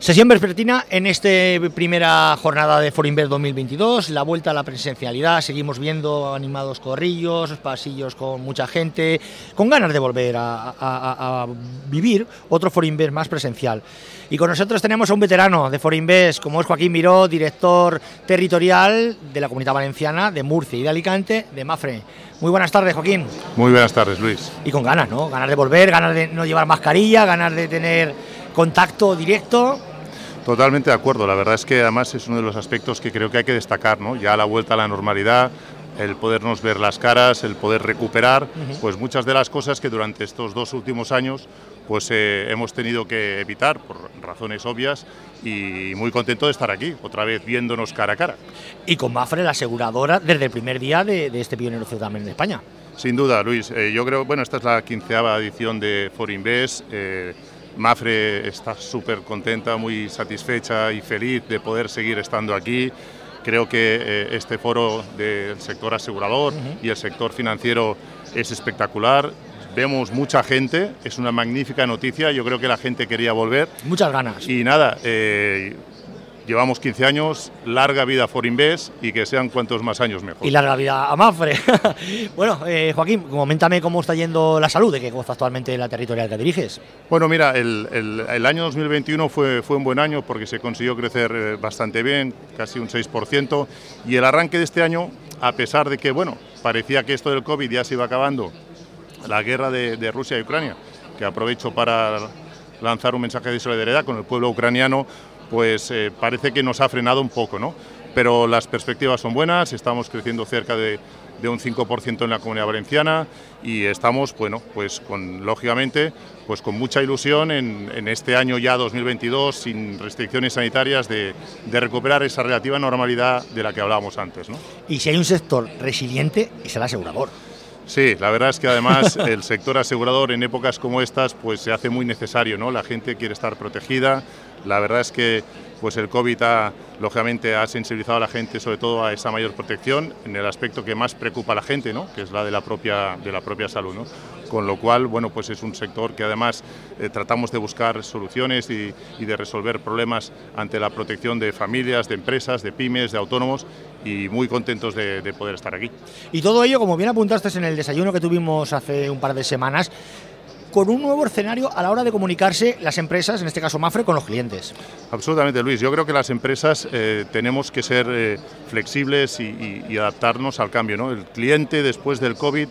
Sesión vespertina en esta primera jornada de Forinvest 2022, la vuelta a la presencialidad, seguimos viendo animados corrillos, pasillos con mucha gente, con ganas de volver a, a- a vivir otro Forinvest más presencial. Y con nosotros tenemos a un veterano de Forinvest, como es Joaquín Miró, director territorial de la Comunidad Valenciana, de Murcia y de Alicante, de Mafre. Muy buenas tardes, Joaquín. Muy buenas tardes, Luis. Y con ganas, ¿no? Ganas de volver, ganas de no llevar mascarilla, ganas de tener contacto directo. Totalmente de acuerdo. La verdad es que además es uno de los aspectos que creo que hay que destacar, ¿no? Ya la vuelta a la normalidad, el podernos ver las caras, el poder recuperar, pues muchas de las cosas que durante estos dos últimos años pues eh, hemos tenido que evitar por razones obvias y muy contento de estar aquí, otra vez viéndonos cara a cara. Y con Mafre, la aseguradora, desde el primer día de, de este pionero también en España. Sin duda, Luis. Eh, yo creo, bueno, esta es la quinceava edición de Forinvest. Eh, Mafre está súper contenta, muy satisfecha y feliz de poder seguir estando aquí. Creo que eh, este foro del sector asegurador y el sector financiero es espectacular. Vemos mucha gente, es una magnífica noticia. Yo creo que la gente quería volver. Muchas ganas. Y nada, eh, llevamos 15 años, larga vida a Forinvest y que sean cuantos más años mejor. Y larga vida a Mafre. bueno, eh, Joaquín, coméntame cómo está yendo la salud, de qué goza actualmente la territorial que diriges. Bueno, mira, el, el- el año 2021 fue, fue un buen año porque se consiguió crecer eh, bastante bien, casi un 6%, y el arranque de este año, a pesar de que, bueno, parecía que esto del COVID ya se iba acabando, la guerra de, de Rusia y Ucrania, que aprovecho para lanzar un mensaje de solidaridad con el pueblo ucraniano, pues eh, parece que nos ha frenado un poco, ¿no? Pero las perspectivas son buenas, estamos creciendo cerca de, un 5% en la comunidad valenciana y estamos, bueno, pues con, lógicamente, pues con mucha ilusión en, en este año ya 2022, sin restricciones sanitarias, de, de recuperar esa relativa normalidad de la que hablábamos antes, ¿no? Y si hay un sector resiliente, es el asegurador. Sí, la verdad es que además el sector asegurador en épocas como estas pues se hace muy necesario, ¿no? La gente quiere estar protegida. La verdad es que pues el COVID ha, lógicamente ha sensibilizado a la gente sobre todo a esa mayor protección en el aspecto que más preocupa a la gente, ¿no? Que es la de la propia de la propia salud, ¿no? Con lo cual, bueno, pues es un sector que además eh, tratamos de buscar soluciones y, y de resolver problemas ante la protección de familias, de empresas, de pymes, de autónomos y muy contentos de- de poder estar aquí. Y todo ello, como bien apuntaste en el desayuno que tuvimos hace un par de semanas, con un nuevo escenario a la hora de comunicarse las empresas, en este caso Mafre, con los clientes. Absolutamente, Luis. Yo creo que las empresas eh, tenemos que ser eh, flexibles y, y- y adaptarnos al cambio. ¿no? El cliente después del COVID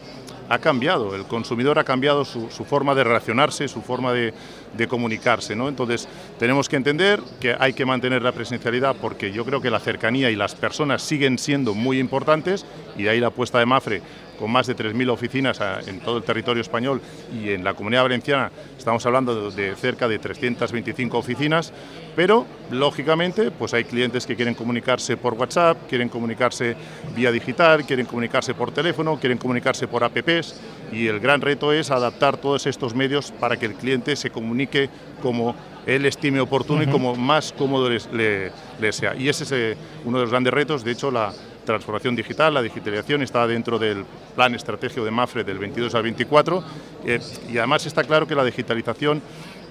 ha cambiado, el consumidor ha cambiado su, forma de relacionarse, su forma de, de comunicarse. ¿no? Entonces, tenemos que entender que hay que mantener la presencialidad porque yo creo que la cercanía y las personas siguen siendo muy importantes y de ahí la apuesta de Mafre con más de 3.000 oficinas a- en todo el territorio español y en la comunidad valenciana estamos hablando de, cerca de 325 oficinas, pero lógicamente pues hay clientes que quieren comunicarse por WhatsApp, quieren comunicarse vía digital, quieren comunicarse por teléfono, quieren comunicarse por apps y el gran reto es adaptar todos estos medios para que el cliente se comunique como él estime oportuno y como más cómodo le, le sea. Y ese es eh, uno de los grandes retos. De hecho, la transformación digital, la digitalización está dentro del plan estratégico de MAFRE del 22 al 24 eh, y además está claro que la digitalización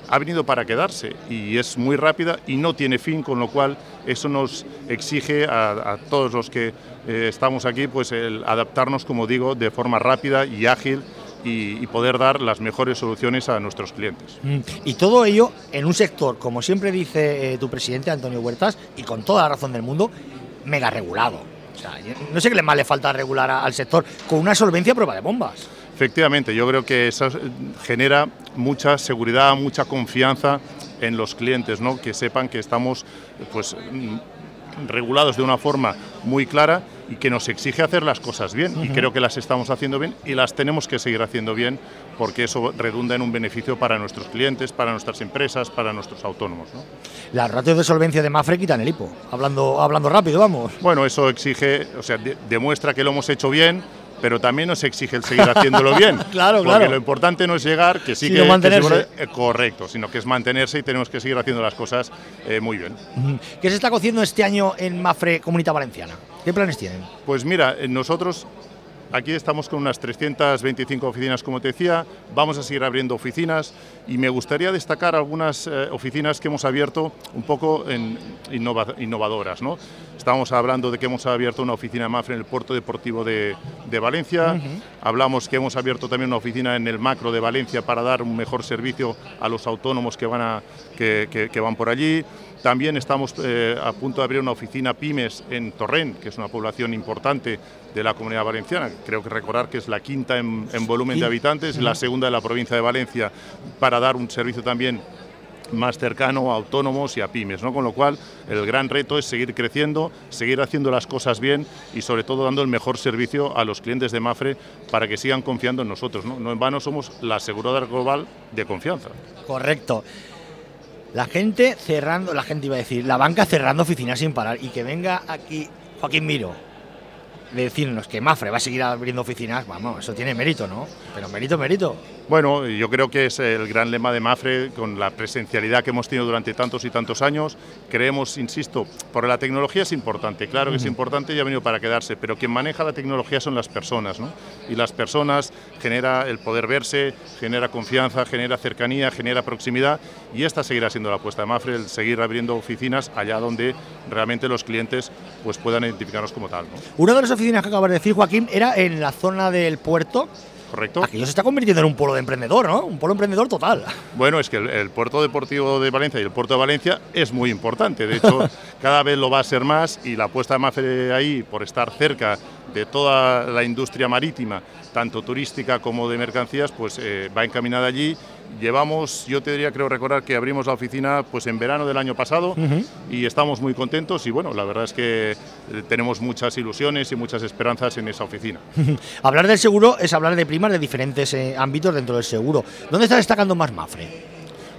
ha venido para quedarse y es muy rápida y no tiene fin, con lo cual eso nos exige a, todos los que eh, estamos aquí pues el adaptarnos, como digo, de forma rápida y ágil y, y poder dar las mejores soluciones a nuestros clientes. Mm, Y todo ello en un sector, como siempre dice eh, tu presidente Antonio Huertas, y con toda la razón del mundo, mega regulado. No sé qué más le falta regular al sector con una solvencia a prueba de bombas. Efectivamente, yo creo que eso eh, genera mucha seguridad, mucha confianza en los clientes, ¿no? que sepan que estamos pues, mm, regulados de una forma muy clara y que nos exige hacer las cosas bien. Y creo que las estamos haciendo bien y las tenemos que seguir haciendo bien porque eso redunda en un beneficio para nuestros clientes, para nuestras empresas, para nuestros autónomos. ¿no? Las ratios de solvencia de Mafre quitan el hipo. Hablando, hablando rápido, vamos. Bueno, eso exige, o sea, de- demuestra que lo hemos hecho bien, pero también nos exige el seguir haciéndolo bien. Claro, Porque claro. lo importante no es llegar, que sí Sino que, que mantenerse. seguro- eh, correcto, sino que es mantenerse y tenemos que seguir haciendo las cosas eh, muy bien. ¿Qué se está cociendo este año en Mafre Comunidad Valenciana? ¿Qué planes tienen? Pues mira, eh, nosotros aquí estamos con unas 325 oficinas, como te decía, vamos a seguir abriendo oficinas y me gustaría destacar algunas eh, oficinas que hemos abierto un poco en innovadoras. ¿no? Estábamos hablando de que hemos abierto una oficina MAFRE en el puerto deportivo de, Valencia, hablamos que hemos abierto también una oficina en el macro de Valencia para dar un mejor servicio a los autónomos que van, a, que, que van por allí. También estamos eh, a punto de abrir una oficina pymes en Torrent, que es una población importante de la comunidad valenciana. Creo que recordar que es la quinta en, volumen de habitantes, la segunda de la provincia de Valencia, para dar un servicio también más cercano a autónomos y a pymes, ¿no? con lo cual el gran reto es seguir creciendo, seguir haciendo las cosas bien y sobre todo dando el mejor servicio a los clientes de Mafre para que sigan confiando en nosotros. No, no en vano somos la aseguradora global de confianza. Correcto. La gente cerrando, la gente iba a decir, la banca cerrando oficinas sin parar y que venga aquí Joaquín Miro de decirnos que Mafre va a seguir abriendo oficinas, vamos, eso tiene mérito, ¿no? Pero mérito, mérito. Bueno, yo creo que es el gran lema de Mafre con la presencialidad que hemos tenido durante tantos y tantos años. Creemos, insisto, por la tecnología es importante, claro que es importante y ha venido para quedarse, pero quien maneja la tecnología son las personas, ¿no? Y las personas genera el poder verse, genera confianza, genera cercanía, genera proximidad y esta seguirá siendo la apuesta de Mafre, el seguir abriendo oficinas allá donde realmente los clientes pues puedan identificarnos como tal. ¿no? Una de las oficinas que acabas de decir, Joaquín, era en la zona del puerto correcto. Aquello se está convirtiendo en un polo de emprendedor, ¿no? Un polo emprendedor total. Bueno, es que el, puerto deportivo de Valencia y el puerto de Valencia es muy importante. De hecho, cada vez lo va a ser más y la apuesta de Mafre ahí por estar cerca de toda la industria marítima, tanto turística como de mercancías, pues eh, va encaminada allí Llevamos, yo te diría, creo recordar que abrimos la oficina pues en verano del año pasado y estamos muy contentos y bueno, la verdad es que eh, tenemos muchas ilusiones y muchas esperanzas en esa oficina. hablar del seguro es hablar de primas de diferentes eh, ámbitos dentro del seguro. ¿Dónde está destacando más Mafre?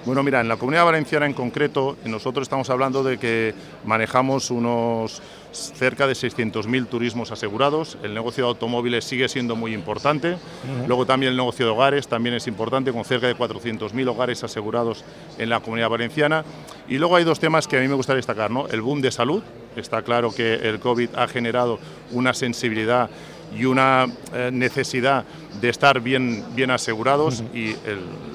Bueno, mira, en la Comunidad Valenciana en concreto, nosotros estamos hablando de que manejamos unos cerca de 600.000 turismos asegurados. El negocio de automóviles sigue siendo muy importante. Luego también el negocio de hogares también es importante, con cerca de 400.000 hogares asegurados en la Comunidad Valenciana. Y luego hay dos temas que a mí me gustaría destacar. ¿no? El boom de salud. Está claro que el COVID ha generado una sensibilidad y una eh, necesidad de estar bien, bien asegurados y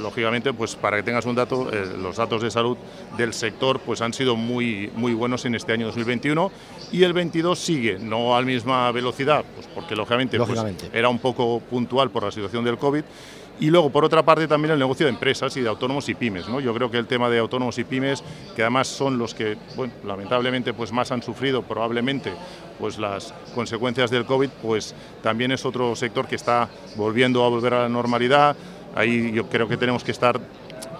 lógicamente pues para que tengas un dato eh, los datos de salud del sector pues han sido muy muy buenos en este año 2021 y el 22 sigue no a la misma velocidad pues porque lógicamente, pues, lógicamente. era un poco puntual por la situación del COVID y luego, por otra parte, también el negocio de empresas y de autónomos y pymes. ¿no? Yo creo que el tema de autónomos y pymes, que además son los que, bueno, lamentablemente, pues más han sufrido probablemente pues las consecuencias del COVID, pues también es otro sector que está volviendo a volver a la normalidad. Ahí yo creo que tenemos que estar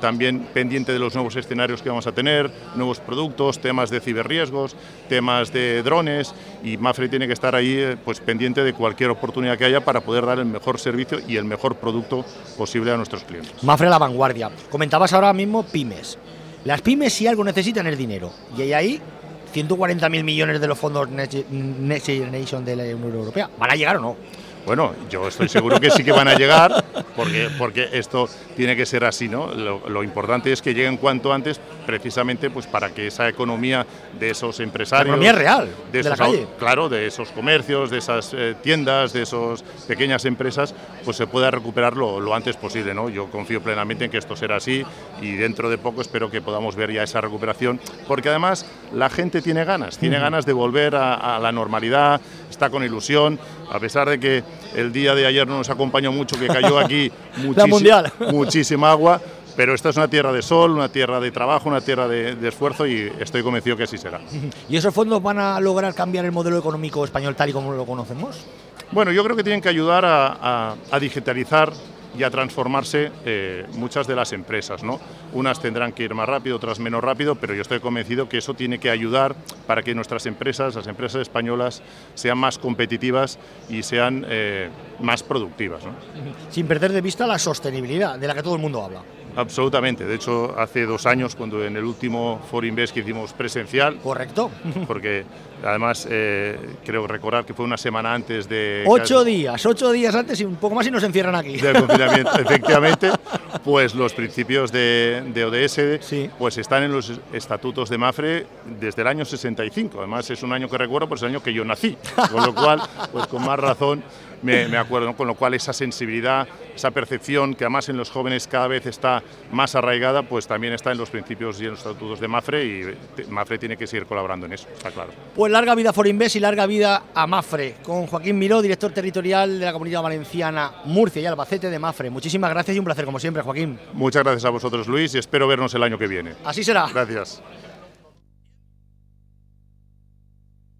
también pendiente de los nuevos escenarios que vamos a tener, nuevos productos, temas de ciberriesgos, temas de drones y Mafre tiene que estar ahí eh, pues pendiente de cualquier oportunidad que haya para poder dar el mejor servicio y el mejor producto posible a nuestros clientes. Mafre la vanguardia. Comentabas ahora mismo pymes. Las pymes si algo necesitan es dinero y hay ahí 140.000 millones de los fondos Next Generation de la Unión Europea. ¿Van a llegar o no? Bueno, yo estoy seguro que sí que van a llegar, porque, porque esto tiene que ser así, ¿no? Lo, importante es que lleguen cuanto antes, precisamente pues para que esa economía de esos empresarios... La economía real, de, la calle. Claro, de esos comercios, de esas eh, tiendas, de esas pequeñas empresas, pues se pueda recuperar lo, antes posible, ¿no? Yo confío plenamente en que esto será así y dentro de poco espero que podamos ver ya esa recuperación, porque además la gente tiene ganas, tiene ganas de volver a la normalidad, está con ilusión, a pesar de que el día de ayer no nos acompañó mucho, que cayó aquí muchísima agua, pero esta es una tierra de sol, una tierra de trabajo, una tierra de, esfuerzo y estoy convencido que así será. ¿Y esos fondos van a lograr cambiar el modelo económico español tal y como lo conocemos? Bueno, yo creo que tienen que ayudar a digitalizar y a transformarse eh, muchas de las empresas. ¿no? Unas tendrán que ir más rápido, otras menos rápido, pero yo estoy convencido que eso tiene que ayudar para que nuestras empresas, las empresas españolas, sean más competitivas y sean eh, más productivas. Sin perder de vista la sostenibilidad de la que todo el mundo habla. Absolutamente. De hecho, hace dos años, cuando en el último Foro Invest que hicimos presencial. Correcto. Porque además eh, creo recordar que fue una semana antes de. Ocho días, ocho días antes y un poco más y nos encierran aquí. Del confinamiento, efectivamente. Pues los principios de, ODS pues están en los estatutos de Mafre desde el año 65. Además, es un año que recuerdo, pues es el año que yo nací. Con lo cual, pues con más razón me, acuerdo, con lo cual esa sensibilidad, esa percepción que además en los jóvenes cada vez está más arraigada, pues también está en los principios y en los estatutos de Mafre y Mafre tiene que seguir colaborando en eso, está claro. Pues larga vida Forinvest y larga vida a Mafre, con Joaquín Miró, director territorial de la Comunidad Valenciana, Murcia y Albacete de Mafre. Muchísimas gracias y un placer como siempre, Joaquín. Muchas gracias a vosotros, Luis, y espero vernos el año que viene. Así será. Gracias.